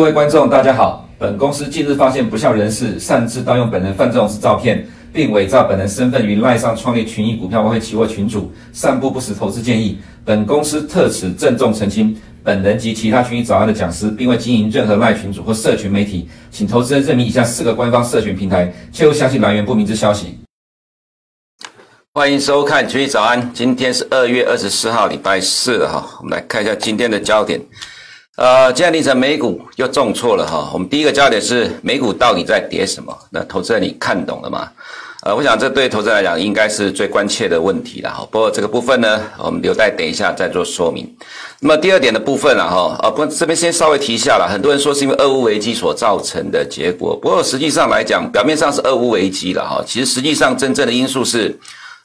各位观众，大家好。本公司近日发现不肖人士擅自盗用本人范仲式照片，并伪造本人身份于赖上创立群益股票外汇期货群组，散布不实投资建议。本公司特此郑重澄清，本人及其他群益早安的讲师，并未经营任何赖群组或社群媒体，请投资人认明以下四个官方社群平台，切勿相信来源不明之消息。欢迎收看群益早安，今天是二月二十四号，礼拜四哈，我们来看一下今天的焦点。呃，今天凌晨美股又重挫了哈。我们第一个焦点是美股到底在跌什么？那投资人你看懂了吗？呃，我想这对投资人来讲应该是最关切的问题了哈。不过这个部分呢，我们留待等一下再做说明。那么第二点的部分了哈，呃，不这边先稍微提一下了。很多人说是因为俄乌危机所造成的结果，不过实际上来讲，表面上是俄乌危机了哈，其实实际上真正的因素是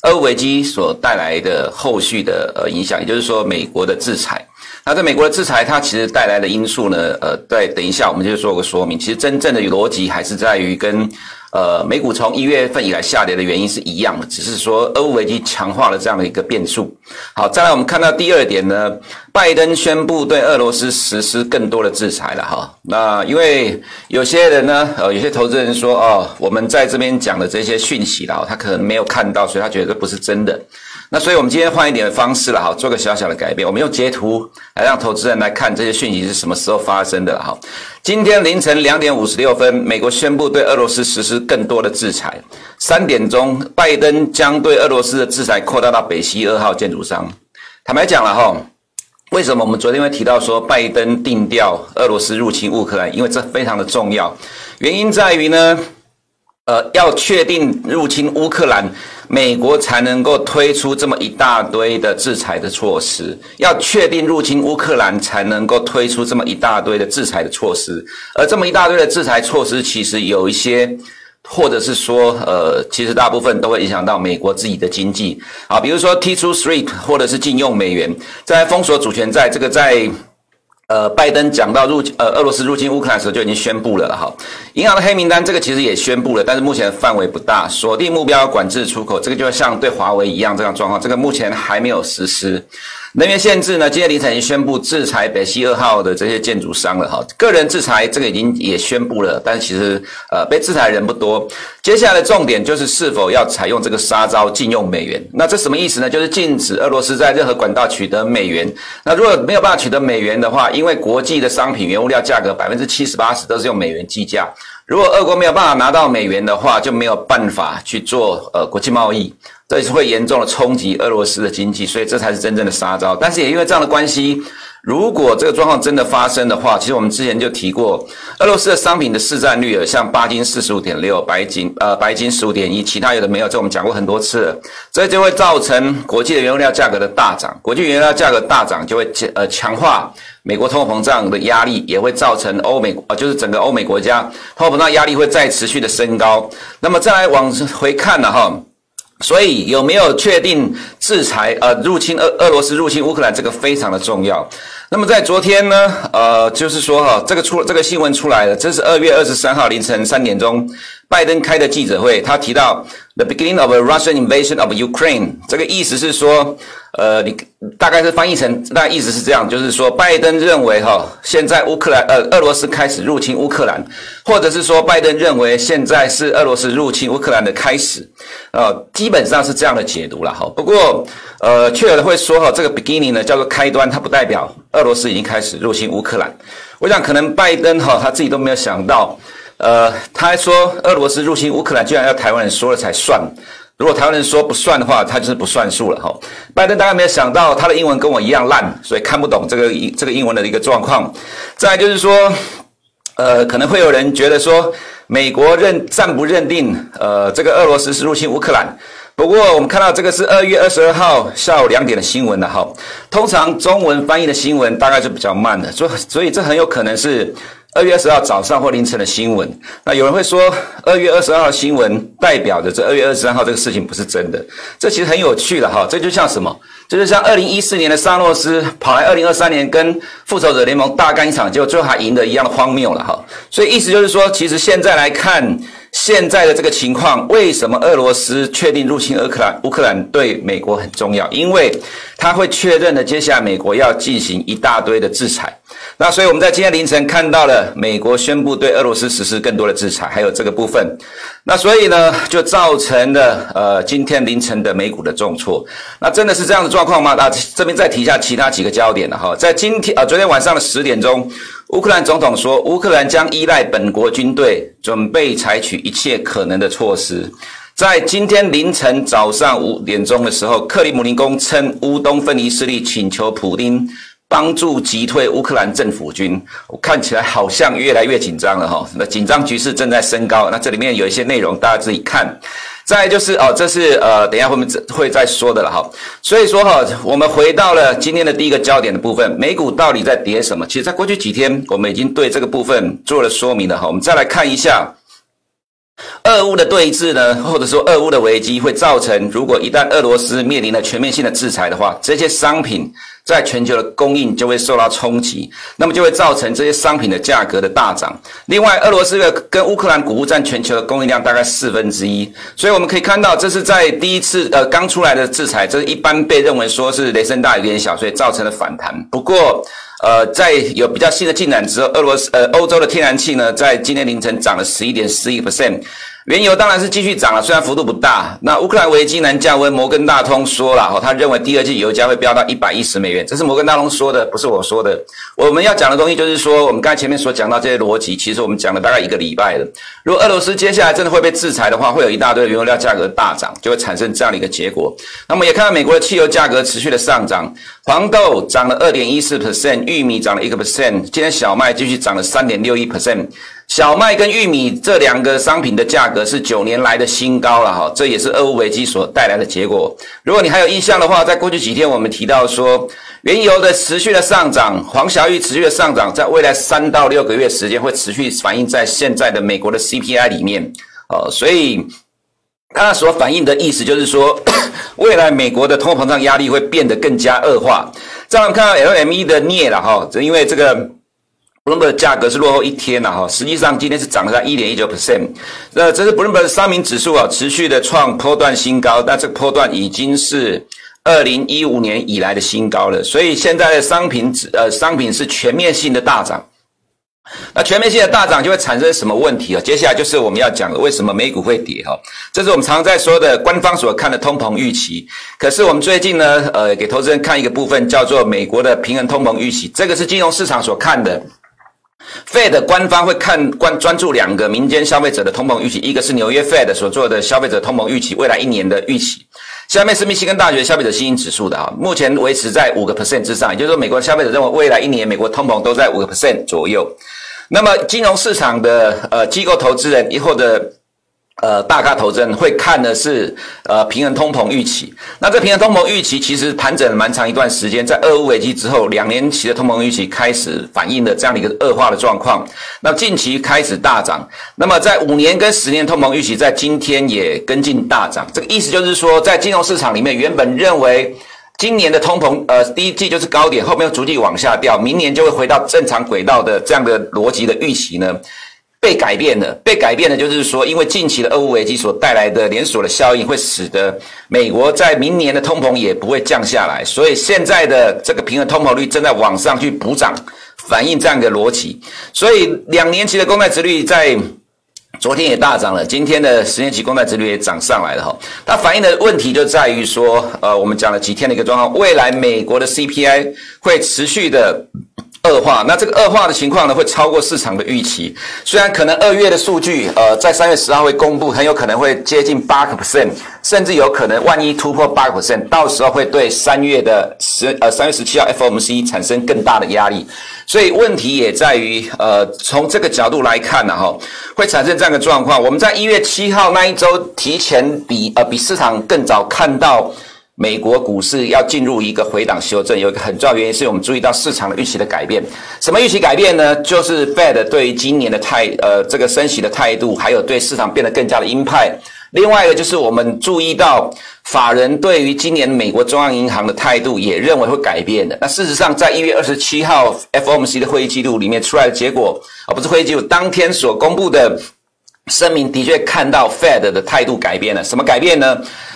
俄乌危机所带来的后续的呃影响，也就是说美国的制裁。那在美国的制裁，它其实带来的因素呢，呃，对，等一下我们就做个说明。其实真正的逻辑还是在于跟，呃，美股从一月份以来下跌的原因是一样的，只是说俄乌危机强化了这样的一个变数。好，再来我们看到第二点呢，拜登宣布对俄罗斯实施更多的制裁了哈。那因为有些人呢，呃，有些投资人说，哦，我们在这边讲的这些讯息啦，他可能没有看到，所以他觉得这不是真的。那所以，我们今天换一点方式了哈，做个小小的改变。我们用截图来让投资人来看这些讯息是什么时候发生的哈。今天凌晨两点五十六分，美国宣布对俄罗斯实施更多的制裁。三点钟，拜登将对俄罗斯的制裁扩大到北溪二号建筑商。坦白讲了哈，为什么我们昨天会提到说拜登定调俄罗斯入侵乌克兰？因为这非常的重要。原因在于呢，呃，要确定入侵乌克兰。美国才能够推出这么一大堆的制裁的措施，要确定入侵乌克兰才能够推出这么一大堆的制裁的措施，而这么一大堆的制裁措施，其实有一些，或者是说，呃，其实大部分都会影响到美国自己的经济啊，比如说踢出 SWIFT，或者是禁用美元，在封锁主权债，这个在。呃，拜登讲到入呃俄罗斯入侵乌克兰的时候就已经宣布了了哈，银行的黑名单这个其实也宣布了，但是目前范围不大，锁定目标管制出口，这个就像对华为一样这样状况，这个目前还没有实施。能源限制呢？今天凌晨已经宣布制裁北溪二号的这些建筑商了哈。个人制裁这个已经也宣布了，但其实呃被制裁的人不多。接下来的重点就是是否要采用这个杀招禁用美元。那这什么意思呢？就是禁止俄罗斯在任何管道取得美元。那如果没有办法取得美元的话，因为国际的商品原物料价格百分之七十八十都是用美元计价。如果俄国没有办法拿到美元的话，就没有办法去做呃国际贸易。这也是会严重的冲击俄罗斯的经济，所以这才是真正的杀招。但是也因为这样的关系，如果这个状况真的发生的话，其实我们之前就提过，俄罗斯的商品的市占率，像巴金四十五点六，白金呃白金十五点一，其他有的没有，这我们讲过很多次了。这就会造成国际的原物料价格的大涨，国际原物料价格大涨就会呃强化美国通货膨胀的压力，也会造成欧美呃就是整个欧美国家通货膨胀压力会再持续的升高。那么再来往回看了哈。所以有没有确定制裁？呃，入侵俄俄罗斯入侵乌克兰这个非常的重要。那么在昨天呢，呃，就是说哈，这个出这个新闻出来了，这是二月二十三号凌晨三点钟，拜登开的记者会，他提到 the beginning of a Russian invasion of Ukraine，这个意思是说。呃，你大概是翻译成，那意思是这样，就是说，拜登认为哈，现在乌克兰呃，俄罗斯开始入侵乌克兰，或者是说，拜登认为现在是俄罗斯入侵乌克兰的开始，呃，基本上是这样的解读了哈。不过，呃，却有人会说哈，这个 beginning 呢叫做开端，它不代表俄罗斯已经开始入侵乌克兰。我想可能拜登哈他自己都没有想到，呃，他还说俄罗斯入侵乌克兰，居然要台湾人说了才算。如果台湾人说不算的话，他就是不算数了哈。拜登大概没有想到他的英文跟我一样烂，所以看不懂这个这个英文的一个状况。再就是说，呃，可能会有人觉得说，美国认暂不认定呃这个俄罗斯是入侵乌克兰。不过我们看到这个是二月二十二号下午两点的新闻了哈。通常中文翻译的新闻大概就比较慢的，所所以这很有可能是。二月二十号早上或凌晨的新闻，那有人会说，二月二十二号新闻代表着这二月二十三号这个事情不是真的，这其实很有趣了哈，这就像什么？这就像二零一四年的沙诺斯跑来二零二三年跟复仇者联盟大干一场，结果最后还赢得一样的荒谬了哈。所以意思就是说，其实现在来看。现在的这个情况，为什么俄罗斯确定入侵乌克兰？乌克兰对美国很重要，因为他会确认了接下来美国要进行一大堆的制裁。那所以我们在今天凌晨看到了美国宣布对俄罗斯实施更多的制裁，还有这个部分。那所以呢，就造成了呃今天凌晨的美股的重挫。那真的是这样的状况吗？那这边再提一下其他几个焦点了哈，在今天呃昨天晚上的十点钟。乌克兰总统说，乌克兰将依赖本国军队，准备采取一切可能的措施。在今天凌晨早上五点钟的时候，克里姆林宫称乌东分离势力请求普丁帮助击退乌克兰政府军。我看起来好像越来越紧张了哈，那紧张局势正在升高。那这里面有一些内容，大家自己看。再就是哦，这是呃，等一下我们会再说的了哈。所以说哈，我们回到了今天的第一个焦点的部分，美股到底在跌什么？其实，在过去几天，我们已经对这个部分做了说明了哈。我们再来看一下，俄乌的对峙呢，或者说俄乌的危机会造成，如果一旦俄罗斯面临了全面性的制裁的话，这些商品。在全球的供应就会受到冲击，那么就会造成这些商品的价格的大涨。另外，俄罗斯的跟乌克兰谷物占全球的供应量大概四分之一，所以我们可以看到，这是在第一次呃刚出来的制裁，这一般被认为说是雷声大雨点小，所以造成了反弹。不过，呃，在有比较新的进展之后，俄罗斯呃欧洲的天然气呢，在今天凌晨涨了十一点四一 percent。原油当然是继续涨了，虽然幅度不大。那乌克兰危机难降温，摩根大通说了哈，他认为第二季油价会飙到一百一十美元，这是摩根大通说的，不是我说的。我们要讲的东西就是说，我们刚才前面所讲到这些逻辑，其实我们讲了大概一个礼拜了。如果俄罗斯接下来真的会被制裁的话，会有一大堆原油料价格大涨，就会产生这样的一个结果。那么也看到美国的汽油价格持续的上涨，黄豆涨了二点一四 percent，玉米涨了一个 percent，今天小麦继续涨了三点六一 percent。小麦跟玉米这两个商品的价格是九年来的新高了哈，这也是俄乌危机所带来的结果。如果你还有印象的话，在过去几天我们提到说，原油的持续的上涨，黄小玉持续的上涨，在未来三到六个月时间会持续反映在现在的美国的 CPI 里面，哦，所以它所反映的意思就是说，未来美国的通货膨胀压力会变得更加恶化。这样看到 LME 的镍了哈，因为这个。Bloomberg 的价格是落后一天了哈，实际上今天是涨了在一点一九 percent。那这是 Bloomberg 的商品指数啊，持续的创波段新高，但这个波段已经是二零一五年以来的新高了。所以现在的商品指呃商品是全面性的大涨。那全面性的大涨就会产生什么问题啊？接下来就是我们要讲的为什么美股会跌哈。这是我们常在说的官方所看的通膨预期。可是我们最近呢，呃，给投资人看一个部分叫做美国的平衡通膨预期，这个是金融市场所看的。Fed 官方会看关专注两个民间消费者的通膨预期，一个是纽约 Fed 所做的消费者通膨预期，未来一年的预期。下面是密西根大学消费者信心指数的啊，目前维持在五个 percent 之上，也就是说，美国消费者认为未来一年美国通膨都在五个 percent 左右。那么金融市场的呃机构投资人或者。呃，大咖投资人会看的是呃平衡通膨预期。那这平衡通膨预期其实盘整了蛮长一段时间，在俄乌危机之后，两年期的通膨预期开始反映了这样的一个恶化的状况。那近期开始大涨。那么在五年跟十年通膨预期在今天也跟进大涨。这个意思就是说，在金融市场里面，原本认为今年的通膨呃第一季就是高点，后面逐季往下掉，明年就会回到正常轨道的这样的逻辑的预期呢，被改变了，被改变的就是说，因为近期的俄乌危机所带来的连锁的效应，会使得美国在明年的通膨也不会降下来，所以现在的这个平衡通膨率正在往上去补涨，反映这样的逻辑。所以两年期的公债殖率在昨天也大涨了，今天的十年期公债殖率也涨上来了哈。它反映的问题就在于说，呃，我们讲了几天的一个状况，未来美国的 CPI 会持续的。恶化，那这个恶化的情况呢，会超过市场的预期。虽然可能二月的数据，呃，在三月十号会公布，很有可能会接近八个 percent，甚至有可能万一突破八个 percent，到时候会对三月的十呃三月十七号 FOMC 产生更大的压力。所以问题也在于，呃，从这个角度来看呢，哈，会产生这样的状况。我们在一月七号那一周提前比呃比市场更早看到。美国股市要进入一个回档修正，有一个很重要原因是我们注意到市场的预期的改变。什么预期改变呢？就是 Fed 对于今年的态，呃，这个升息的态度，还有对市场变得更加的鹰派。另外一个就是我们注意到法人对于今年美国中央银行的态度也认为会改变的。那事实上，在一月二十七号 FOMC 的会议记录里面出来的结果，而不是会议记录当天所公布的。声明的确看到 Fed 的态度改变了，什么改变呢？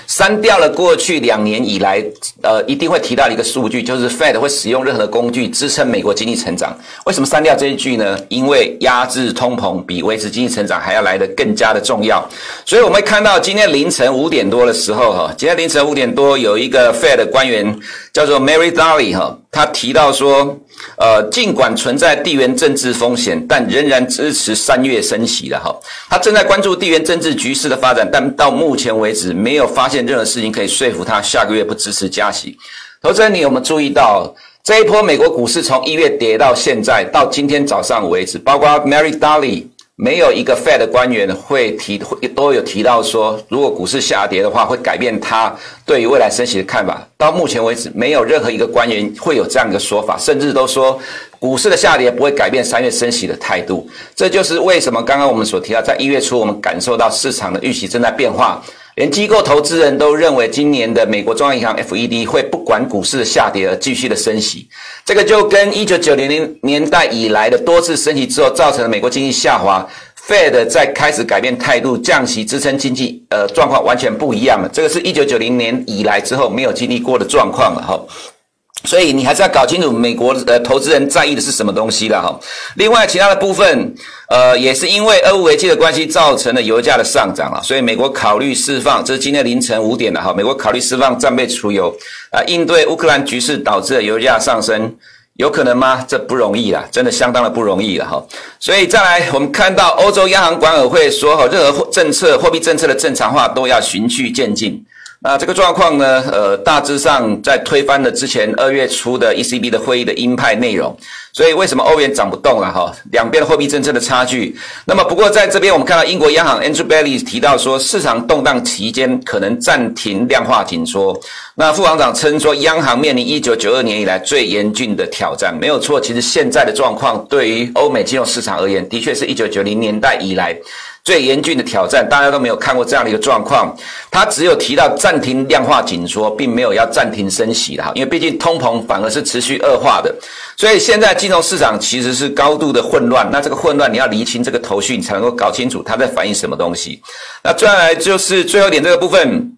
删掉了过去两年以来，呃，一定会提到一个数据，就是 Fed 会使用任何工具支撑美国经济成长。为什么删掉这一句呢？因为压制通膨比维持经济成长还要来得更加的重要。所以我们会看到今天凌晨五点多的时候，哈，今天凌晨五点多有一个 Fed 官员叫做 Mary Daly，哈，他提到说。呃，尽管存在地缘政治风险，但仍然支持三月升息的哈。他正在关注地缘政治局势的发展，但到目前为止没有发现任何事情可以说服他下个月不支持加息。投资人，你有没有注意到这一波美国股市从一月跌到现在，到今天早上为止，包括 Mary Daly。没有一个 Fed 的官员会提，会都有提到说，如果股市下跌的话，会改变他对于未来升息的看法。到目前为止，没有任何一个官员会有这样一个说法，甚至都说股市的下跌不会改变三月升息的态度。这就是为什么刚刚我们所提到，在一月初我们感受到市场的预期正在变化。连机构投资人都认为，今年的美国中央银行 FED 会不管股市的下跌而继续的升息。这个就跟一九九零年代以来的多次升息之后造成的美国经济下滑，Fed 在开始改变态度降息支撑经济，呃，状况完全不一样了。这个是一九九零年以来之后没有经历过的状况了，哈。所以你还是要搞清楚美国呃投资人在意的是什么东西了哈。另外，其他的部分，呃，也是因为俄乌危机的关系造成了油价的上涨啊。所以美国考虑释放，这是今天凌晨五点的哈。美国考虑释放战备储油啊，应对乌克兰局势导致的油价上升，有可能吗？这不容易啦，真的相当的不容易了哈。所以再来，我们看到欧洲央行管委会说，任何政策、货币政策的正常化都要循序渐进。那这个状况呢，呃，大致上在推翻了之前二月初的 ECB 的会议的鹰派内容，所以为什么欧元涨不动了哈？两边的货币政策的差距。那么不过在这边我们看到英国央行 Andrew Bailey 提到说，市场动荡期间可能暂停量化紧缩。那副行长称说，央行面临一九九二年以来最严峻的挑战，没有错。其实现在的状况对于欧美金融市场而言，的确是一九九零年代以来。最严峻的挑战，大家都没有看过这样的一个状况。他只有提到暂停量化紧缩，并没有要暂停升息的哈，因为毕竟通膨反而是持续恶化的。所以现在金融市场其实是高度的混乱。那这个混乱，你要厘清这个头绪，你才能够搞清楚它在反映什么东西。那接下来就是最后一点这个部分，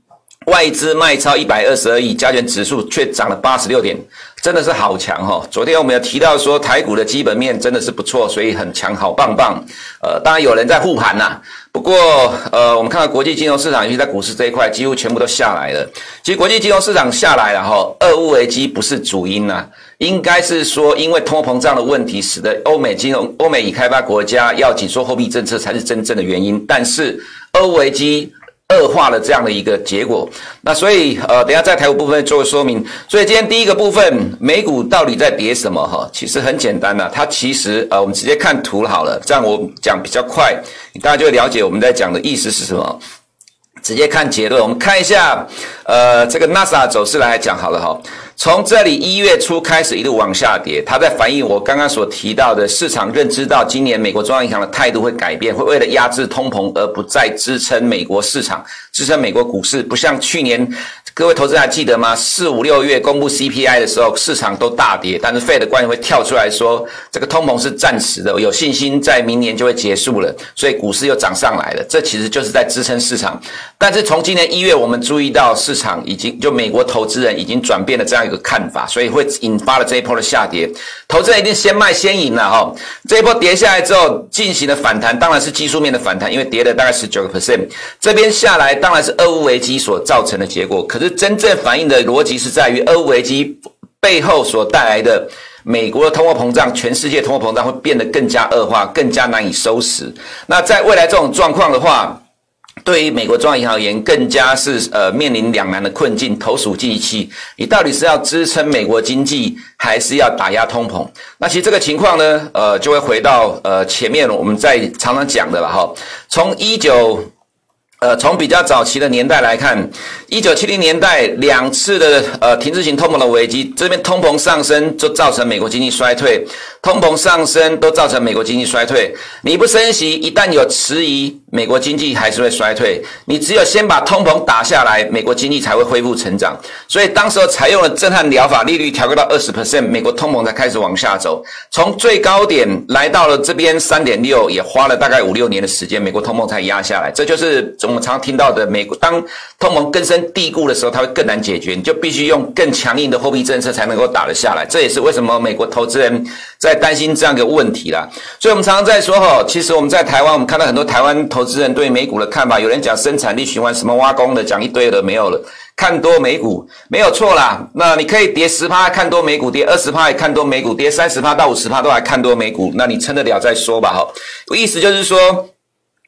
外资卖超一百二十二亿，加权指数却涨了八十六点。真的是好强哈！昨天我们有提到说台股的基本面真的是不错，所以很强，好棒棒。呃，当然有人在护盘呐。不过，呃，我们看到国际金融市场，尤其在股市这一块，几乎全部都下来了。其实国际金融市场下来了哈，俄乌危机不是主因呐，应该是说因为通货膨胀的问题，使得欧美金融、欧美已开发国家要紧缩货币政策才是真正的原因。但是，俄乌危机。恶化了这样的一个结果，那所以呃，等下在台股部分做个说明。所以今天第一个部分，美股到底在跌什么？哈，其实很简单呐，它其实呃，我们直接看图好了，这样我讲比较快，大家就了解我们在讲的意思是什么。直接看结论，我们看一下呃，这个 NASA 走势来讲好了哈。从这里一月初开始一路往下跌，它在反映我刚刚所提到的市场认知到今年美国中央银行的态度会改变，会为了压制通膨而不再支撑美国市场，支撑美国股市，不像去年。各位投资人还记得吗？四五六月公布 CPI 的时候，市场都大跌，但是 Fed 的官员会跳出来说，这个通膨是暂时的，有信心在明年就会结束了，所以股市又涨上来了。这其实就是在支撑市场。但是从今年一月，我们注意到市场已经就美国投资人已经转变了这样一个看法，所以会引发了这一波的下跌。投资人一定先卖先赢了哈。这一波跌下来之后，进行了反弹，当然是技术面的反弹，因为跌了大概十九个 percent。这边下来当然是俄乌危机所造成的结果，可。是真正反映的逻辑是在于俄乌危机背后所带来的美国的通货膨胀，全世界通货膨胀会变得更加恶化，更加难以收拾。那在未来这种状况的话，对于美国中央银行而言，更加是呃面临两难的困境，投鼠忌器。你到底是要支撑美国经济，还是要打压通膨？那其实这个情况呢，呃，就会回到呃前面我们在常常讲的了哈，从一九。呃，从比较早期的年代来看，一九七零年代两次的呃停滞型通膨的危机，这边通膨上升就造成美国经济衰退，通膨上升都造成美国经济衰退。你不升息，一旦有迟疑，美国经济还是会衰退。你只有先把通膨打下来，美国经济才会恢复成长。所以当时候采用了震撼疗法，利率调高到二十 percent，美国通膨才开始往下走。从最高点来到了这边三点六，也花了大概五六年的时间，美国通膨才压下来。这就是我们常听到的，美国当通膨根深蒂固的时候，它会更难解决，你就必须用更强硬的货币政策才能够打得下来。这也是为什么美国投资人在担心这样一个问题啦。所以我们常常在说哈，其实我们在台湾，我们看到很多台湾投资人对美股的看法，有人讲生产力循环，什么挖工的，讲一堆的没有了，看多美股没有错啦。那你可以跌十趴看多美股，跌二十趴也看多美股，跌三十趴到五十趴都还看多美股，那你撑得了再说吧哈。意思就是说。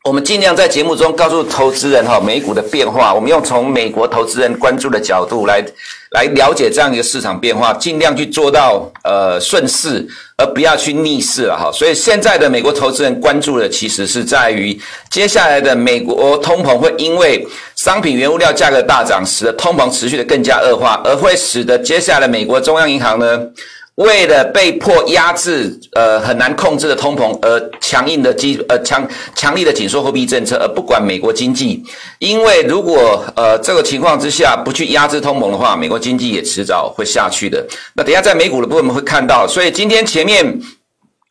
我们尽量在节目中告诉投资人哈，美股的变化，我们用从美国投资人关注的角度来来了解这样一个市场变化，尽量去做到呃顺势，而不要去逆势了哈。所以现在的美国投资人关注的其实是在于接下来的美国通膨会因为商品原物料价格大涨，使得通膨持续的更加恶化，而会使得接下来美国中央银行呢。为了被迫压制，呃，很难控制的通膨，而强硬的基，呃，强强力的紧缩货币政策，而不管美国经济，因为如果呃这个情况之下不去压制通膨的话，美国经济也迟早会下去的。那等下在美股的部分我们会看到，所以今天前面。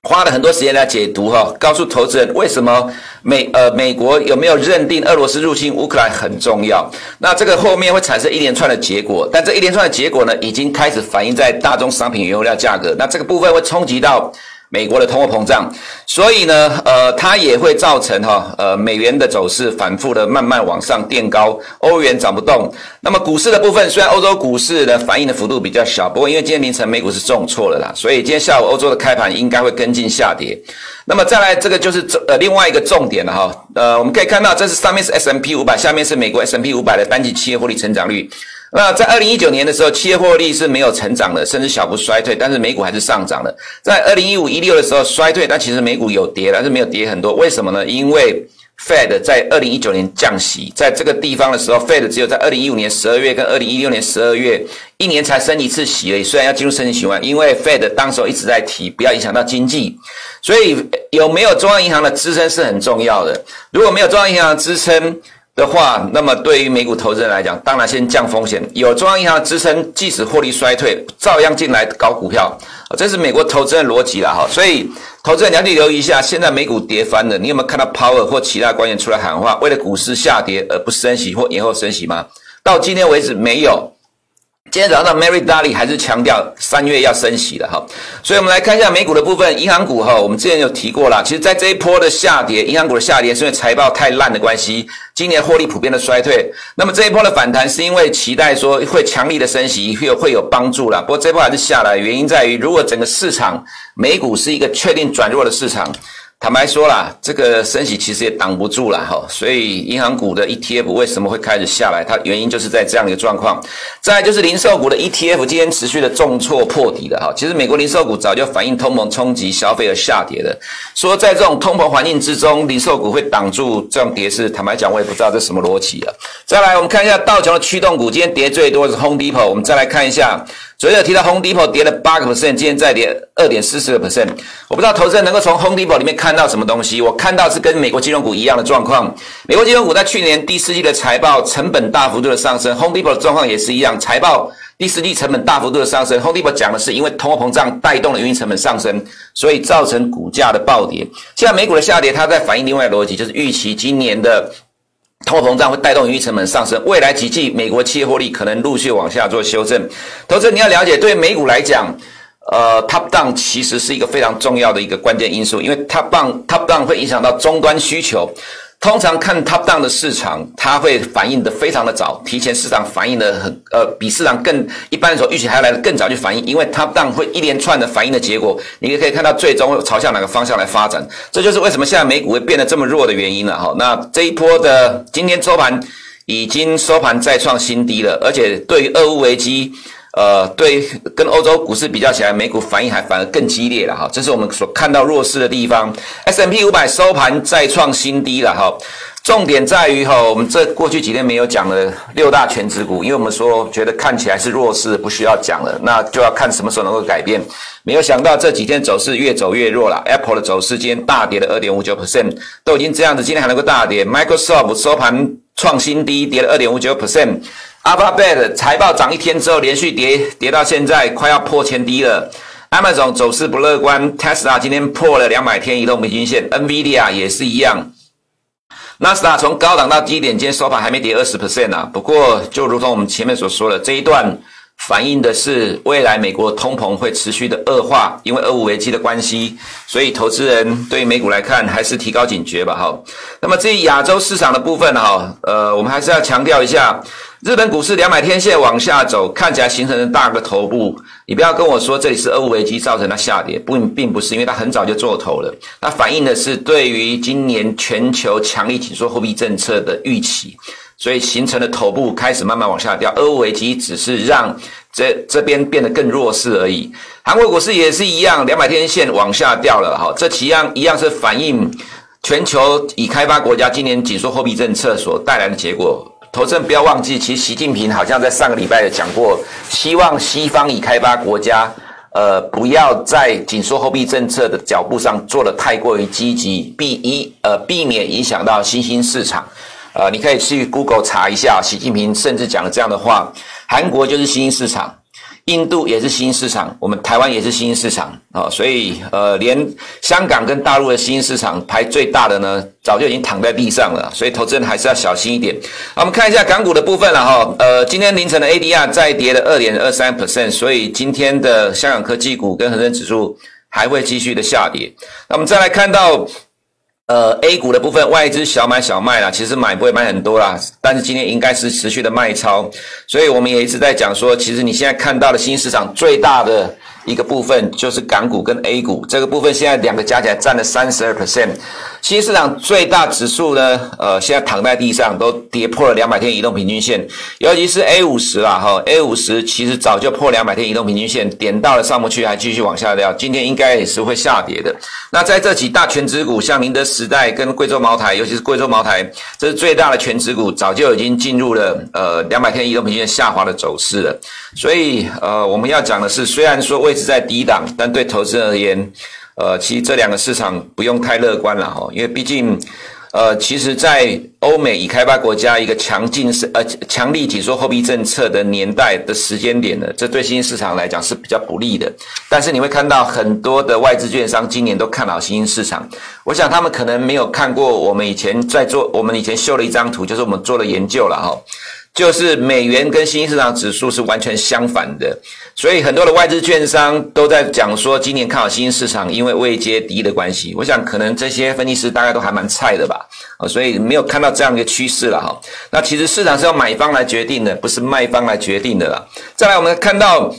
花了很多时间来解读哈，告诉投资人为什么美呃美国有没有认定俄罗斯入侵乌克兰很重要。那这个后面会产生一连串的结果，但这一连串的结果呢，已经开始反映在大宗商品原物料价格。那这个部分会冲击到。美国的通货膨胀，所以呢，呃，它也会造成哈，呃，美元的走势反复的慢慢往上垫高，欧元涨不动。那么股市的部分，虽然欧洲股市的反应的幅度比较小，不过因为今天凌晨美股是重挫了啦，所以今天下午欧洲的开盘应该会跟进下跌。那么再来，这个就是呃另外一个重点了哈，呃，我们可以看到，这是上面是 S M P 五百下面是美国 S M P 五百的单季企业获利成长率。那在二零一九年的时候，企业获利是没有成长的，甚至小幅衰退，但是美股还是上涨的。在二零一五一六的时候衰退，但其实美股有跌，但是没有跌很多。为什么呢？因为 Fed 在二零一九年降息，在这个地方的时候，Fed 只有在二零一五年十二月跟二零一六年十二月一年才升一次息而已。虽然要进入升息循环，因为 Fed 当时候一直在提不要影响到经济，所以有没有中央银行的支撑是很重要的。如果没有中央银行的支撑，的话，那么对于美股投资人来讲，当然先降风险，有中央银行的支撑，即使获利衰退，照样进来搞股票，这是美国投资人逻辑了哈。所以，投资人你要留意一下，现在美股跌翻了，你有没有看到 Power 或其他官员出来喊话，为了股市下跌而不升息或延后升息吗？到今天为止没有。今天早上 Mary Daly 还是强调三月要升息的哈，所以我们来看一下美股的部分，银行股哈，我们之前有提过了，其实在这一波的下跌，银行股的下跌是因为财报太烂的关系，今年获利普遍的衰退。那么这一波的反弹是因为期待说会强力的升息会有会有帮助了，不过这波还是下来，原因在于如果整个市场美股是一个确定转弱的市场。坦白说啦，这个升息其实也挡不住了哈，所以银行股的 ETF 为什么会开始下来？它原因就是在这样一个状况。再就是零售股的 ETF 今天持续的重挫破底的哈，其实美国零售股早就反映通膨冲击消费而下跌的。说在这种通膨环境之中，零售股会挡住这种跌势，坦白讲我也不知道这什么逻辑啊。再来我们看一下道琼的驱动股，今天跌最多是 Home Depot，我们再来看一下。昨天有提到 Home Depot 跌了八个 percent，今天再跌二点四四个 percent。我不知道投资人能够从 Home Depot 里面看到什么东西。我看到是跟美国金融股一样的状况。美国金融股在去年第四季的财报成本大幅度的上升，Home Depot 的状况也是一样，财报第四季成本大幅度的上升。Home Depot 讲的是因为通货膨胀带动了运营成本上升，所以造成股价的暴跌。现在美股的下跌，它在反映另外逻辑，就是预期今年的。通货膨胀会带动营运成本上升，未来几季美国企业获利可能陆续往下做修正。投资你要了解，对美股来讲，呃，top down 其实是一个非常重要的一个关键因素，因为 top down top down 会影响到终端需求。通常看 top down 的市场，它会反应的非常的早，提前市场反应的很，呃，比市场更一般的时候预期还要来的更早去反应，因为 top down 会一连串的反应的结果，你也可以看到最终朝向哪个方向来发展，这就是为什么现在美股会变得这么弱的原因了哈。那这一波的今天收盘已经收盘再创新低了，而且对于俄乌危机。呃，对，跟欧洲股市比较起来，美股反应还反而更激烈了哈，这是我们所看到弱势的地方。S&P 500收盘再创新低了哈，重点在于哈，我们这过去几天没有讲的六大权值股，因为我们说觉得看起来是弱势，不需要讲了，那就要看什么时候能够改变。没有想到这几天走势越走越弱了，Apple 的走势今天大跌了二点五九 percent，都已经这样子，今天还能够大跌。Microsoft 收盘创新低，跌了二点五九 percent。Alphabet 财报涨一天之后连续跌，跌到现在快要破前低了。Amazon 走势不乐观，Tesla 今天破了两百天移动平均线，NVIDIA 也是一样。纳斯达从高档到低点，今天收盘还没跌二十 percent 啊。不过，就如同我们前面所说的，这一段反映的是未来美国通膨会持续的恶化，因为俄乌危机的关系，所以投资人对美股来看还是提高警觉吧。哈，那么至于亚洲市场的部分哈，呃，我们还是要强调一下。日本股市两百天线往下走，看起来形成了大个头部。你不要跟我说这里是俄乌危机造成它下跌，不，并不是，因为它很早就做头了。它反映的是对于今年全球强力紧缩货币政策的预期，所以形成了头部开始慢慢往下掉。俄乌危机只是让这这边变得更弱势而已。韩国股市也是一样，两百天线往下掉了。哈，这其样一样是反映全球已开发国家今年紧缩货币政策所带来的结果。投资人不要忘记，其实习近平好像在上个礼拜有讲过，希望西方已开发国家，呃，不要在紧缩货币政策的脚步上做得太过于积极，避一呃避免影响到新兴市场。呃，你可以去 Google 查一下，习近平甚至讲了这样的话，韩国就是新兴市场。印度也是新兴市场，我们台湾也是新兴市场啊，所以呃，连香港跟大陆的新兴市场排最大的呢，早就已经躺在地上了，所以投资人还是要小心一点。我们看一下港股的部分了哈，呃，今天凌晨的 ADR 再跌了二点二三 percent，所以今天的香港科技股跟恒生指数还会继续的下跌。那我们再来看到。呃，A 股的部分外资小买小卖啦，其实买不会买很多啦，但是今天应该是持续的卖超，所以我们也一直在讲说，其实你现在看到的新市场最大的。一个部分就是港股跟 A 股这个部分，现在两个加起来占了三十二 percent。新市场最大指数呢，呃，现在躺在地上，都跌破了两百天移动平均线，尤其是 A 五十啦，哈，A 五十其实早就破两百天移动平均线，点到了上不去，还继续往下掉，今天应该也是会下跌的。那在这几大权值股，像宁德时代跟贵州茅台，尤其是贵州茅台，这是最大的权值股，早就已经进入了呃两百天移动平均线下滑的走势了。所以呃，我们要讲的是，虽然说位置在低档，但对投资人而言，呃，其实这两个市场不用太乐观了哈，因为毕竟，呃，其实，在欧美已开发国家一个强劲是呃强力紧缩货币政策的年代的时间点呢，这对新兴市场来讲是比较不利的。但是你会看到很多的外资券商今年都看好新兴市场，我想他们可能没有看过我们以前在做，我们以前秀了一张图，就是我们做了研究了哈。就是美元跟新兴市场指数是完全相反的，所以很多的外资券商都在讲说，今年看好新兴市场，因为未接低的关系。我想可能这些分析师大概都还蛮菜的吧，所以没有看到这样一个趋势了哈。那其实市场是要买方来决定的，不是卖方来决定的啦。再来，我们看到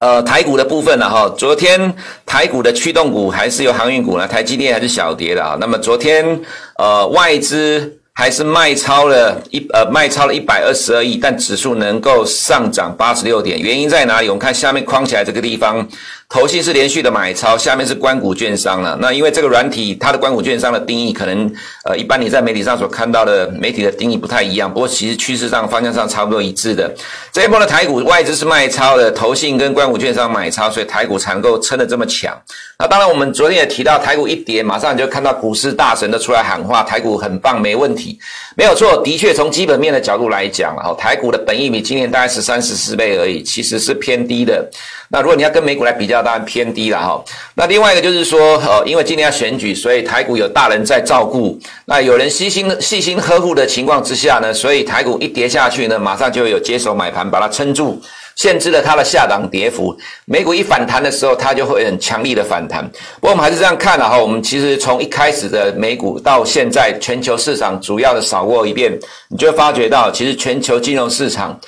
呃台股的部分了哈，昨天台股的驱动股还是有航运股呢，台积电还是小跌的啊。那么昨天呃外资。还是卖超了一呃卖超了一百二十二亿，但指数能够上涨八十六点，原因在哪里？我们看下面框起来这个地方。投信是连续的买超，下面是关股券商了。那因为这个软体，它的关股券商的定义可能，呃，一般你在媒体上所看到的媒体的定义不太一样。不过其实趋势上方向上差不多一致的。这一波的台股外资是卖超的，投信跟关股券商买超，所以台股才能够撑得这么强。那当然，我们昨天也提到台股一跌，马上就看到股市大神都出来喊话，台股很棒，没问题，没有错。的确，从基本面的角度来讲，哈，台股的本益比今年大概是三十四倍而已，其实是偏低的。那如果你要跟美股来比较，当然偏低了哈。那另外一个就是说，呃，因为今年要选举，所以台股有大人在照顾，那有人细心细心呵护的情况之下呢，所以台股一跌下去呢，马上就有接手买盘把它撑住，限制了它的下档跌幅。美股一反弹的时候，它就会很强力的反弹。不过我们还是这样看了哈，我们其实从一开始的美股到现在全球市场主要的扫过一遍，你就会发觉到，其实全球金融市场。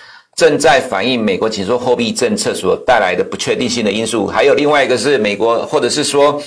正在反映美国紧缩货币政策所带来的不确定性的因素，还有另外一个是美国，或者是说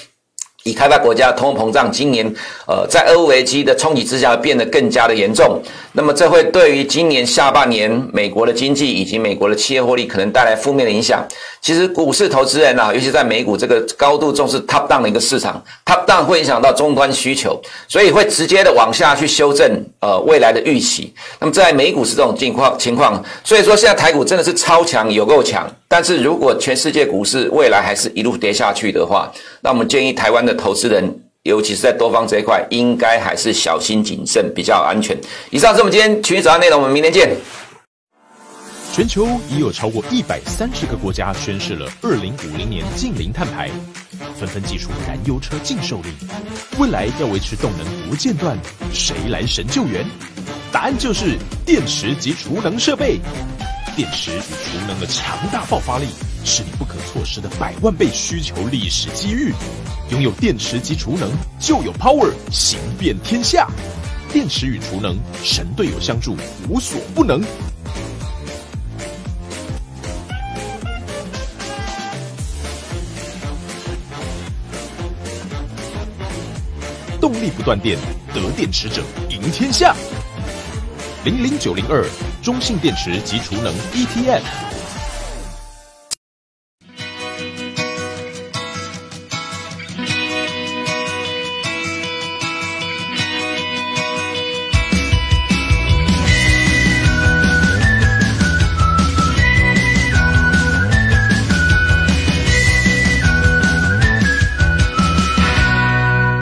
以开发国家通货膨胀今年，呃，在俄乌危机的冲击之下变得更加的严重。那么这会对于今年下半年美国的经济以及美国的企业获利可能带来负面的影响。其实股市投资人啊，尤其在美股这个高度重视 top down 的一个市场，top down 会影响到终端需求，所以会直接的往下去修正呃未来的预期。那么在美股是这种情况情况，所以说现在台股真的是超强，有够强。但是如果全世界股市未来还是一路跌下去的话，那我们建议台湾的投资人，尤其是在多方这一块，应该还是小心谨慎比较安全。以上是我们今天群益早上内容，我们明天见。全球已有超过一百三十个国家宣示了二零五零年净零碳排，纷纷祭出燃油车禁售令。未来要维持动能不间断，谁来神救援？答案就是电池及储能设备。电池与储能的强大爆发力，是你不可错失的百万倍需求历史机遇。拥有电池及储能，就有 power 行遍天下。电池与储能，神队友相助，无所不能。动力不断电，得电池者赢天下。零零九零二中信电池及储能 ETF。